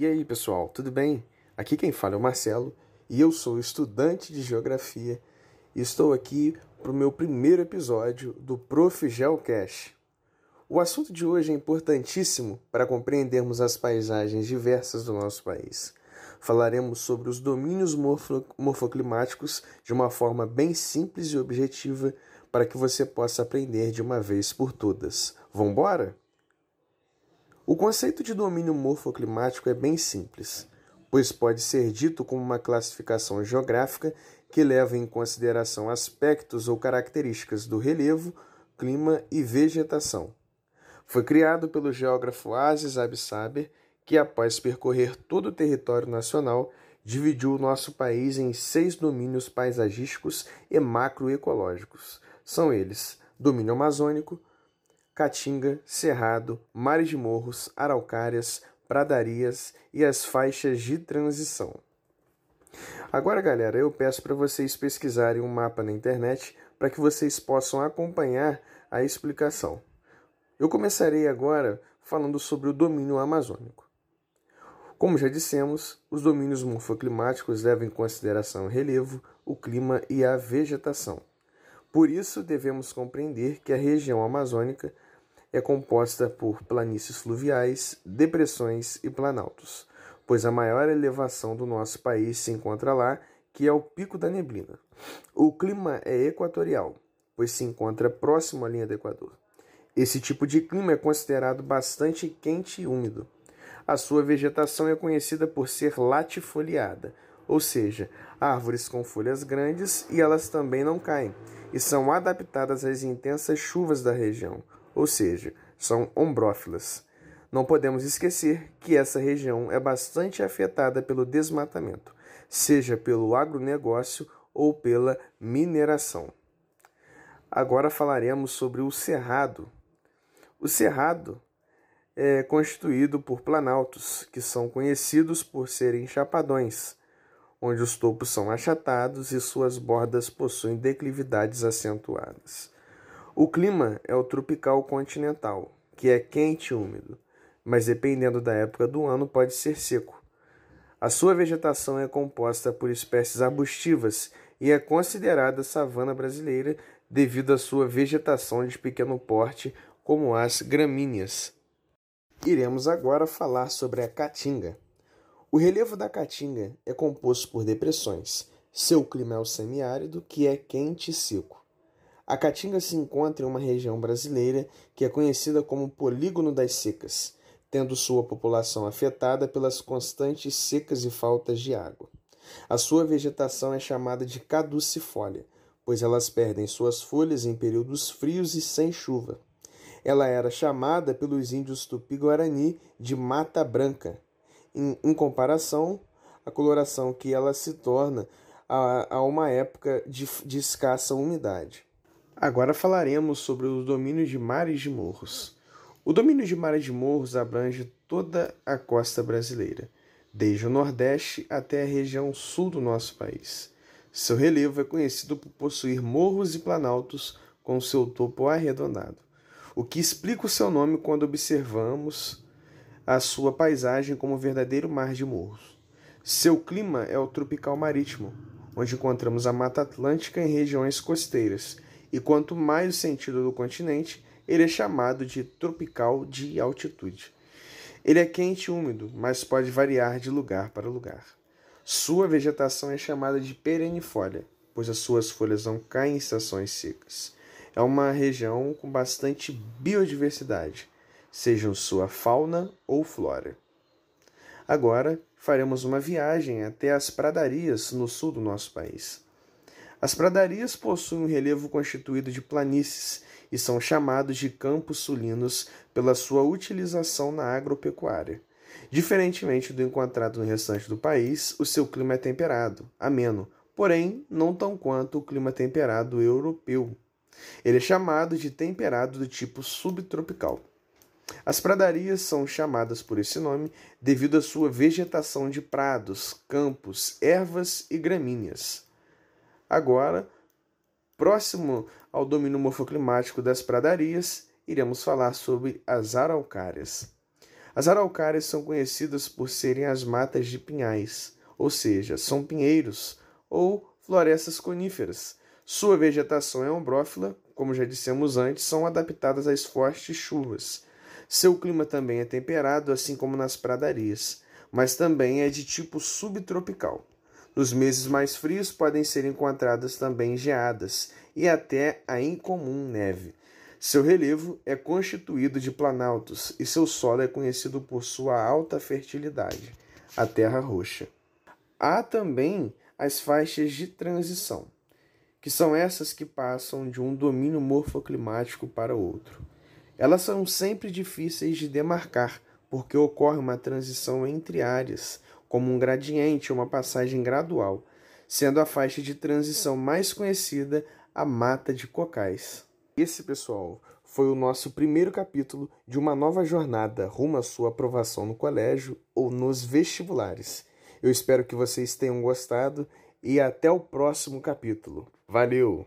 E aí, pessoal, tudo bem? Aqui quem fala é o Marcelo e eu sou estudante de Geografia e estou aqui para o meu primeiro episódio do Prof. Geocache. O assunto de hoje é importantíssimo para compreendermos as paisagens diversas do nosso país. Falaremos sobre os domínios morfo morfoclimáticos de uma forma bem simples e objetiva para que você possa aprender de uma vez por todas. Vambora? O conceito de domínio morfoclimático é bem simples, pois pode ser dito como uma classificação geográfica que leva em consideração aspectos ou características do relevo, clima e vegetação. Foi criado pelo geógrafo Aziz Absaber, que após percorrer todo o território nacional, dividiu o nosso país em seis domínios paisagísticos e macroecológicos. São eles: domínio amazônico, Caatinga, Cerrado, Mares de Morros, Araucárias, Pradarias e as faixas de transição. Agora, galera, eu peço para vocês pesquisarem um mapa na internet para que vocês possam acompanhar a explicação. Eu começarei agora falando sobre o domínio amazônico. Como já dissemos, os domínios morfoclimáticos levam em consideração o relevo, o clima e a vegetação. Por isso, devemos compreender que a região amazônica é composta por planícies fluviais, depressões e planaltos, pois a maior elevação do nosso país se encontra lá, que é o Pico da Neblina. O clima é equatorial, pois se encontra próximo à linha do Equador. Esse tipo de clima é considerado bastante quente e úmido. A sua vegetação é conhecida por ser latifoliada, ou seja, árvores com folhas grandes e elas também não caem, e são adaptadas às intensas chuvas da região, ou seja, são ombrófilas. Não podemos esquecer que essa região é bastante afetada pelo desmatamento, seja pelo agronegócio ou pela mineração. Agora falaremos sobre o cerrado. O cerrado é constituído por planaltos, que são conhecidos por serem chapadões, onde os topos são achatados e suas bordas possuem declividades acentuadas. O clima é o tropical continental, que é quente e úmido, mas dependendo da época do ano pode ser seco. A sua vegetação é composta por espécies arbustivas e é considerada savana brasileira devido à sua vegetação de pequeno porte, como as gramíneas. Iremos agora falar sobre a caatinga. O relevo da caatinga é composto por depressões. Seu clima é o semiárido, que é quente e seco. A Caatinga se encontra em uma região brasileira que é conhecida como Polígono das Secas, tendo sua população afetada pelas constantes secas e faltas de água. A sua vegetação é chamada de caducifólia, pois elas perdem suas folhas em períodos frios e sem chuva. Ela era chamada pelos índios tupi-guarani de mata branca, em, em, comparação à coloração que ela se torna a, a uma época de, de escassa umidade. Agora falaremos sobre o domínio de mares de morros. O domínio de mares de morros abrange toda a costa brasileira, desde o Nordeste até a região sul do nosso país. Seu relevo é conhecido por possuir morros e planaltos com seu topo arredondado, o que explica o seu nome quando observamos a sua paisagem como um verdadeiro mar de morros. Seu clima é o tropical marítimo, onde encontramos a Mata Atlântica em regiões costeiras e quanto mais o sentido do continente, ele é chamado de tropical de altitude. Ele é quente e úmido, mas pode variar de lugar para lugar. Sua vegetação é chamada de perennifolia, pois as suas folhas não caem em estações secas. É uma região com bastante biodiversidade, sejam sua fauna ou flora. Agora faremos uma viagem até as pradarias no sul do nosso país. As pradarias possuem um relevo constituído de planícies e são chamados de campos sulinos pela sua utilização na agropecuária. Diferentemente do encontrado no restante do país, o seu clima é temperado, ameno, porém não tão quanto o clima temperado europeu. Ele é chamado de temperado do tipo subtropical. As pradarias são chamadas por esse nome devido à sua vegetação de prados, campos, ervas e gramíneas. Agora, próximo ao domínio morfoclimático das pradarias, iremos falar sobre as araucárias. As araucárias são conhecidas por serem as matas de pinhais, ou seja, são pinheiros ou florestas coníferas. Sua vegetação é ombrófila, como já dissemos antes, são adaptadas às fortes chuvas. Seu clima também é temperado, assim como nas pradarias, mas também é de tipo subtropical. Nos meses mais frios podem ser encontradas também geadas e até a incomum neve. Seu relevo é constituído de planaltos e seu solo é conhecido por sua alta fertilidade, a terra roxa. Há também as faixas de transição, que são essas que passam de um domínio morfoclimático para outro. Elas são sempre difíceis de demarcar, porque ocorre uma transição entre áreas, como um gradiente ou uma passagem gradual, sendo a faixa de transição mais conhecida a mata de cocais. Esse, pessoal, foi o nosso primeiro capítulo de uma nova jornada rumo à sua aprovação no colégio ou nos vestibulares. Eu espero que vocês tenham gostado e até o próximo capítulo. Valeu!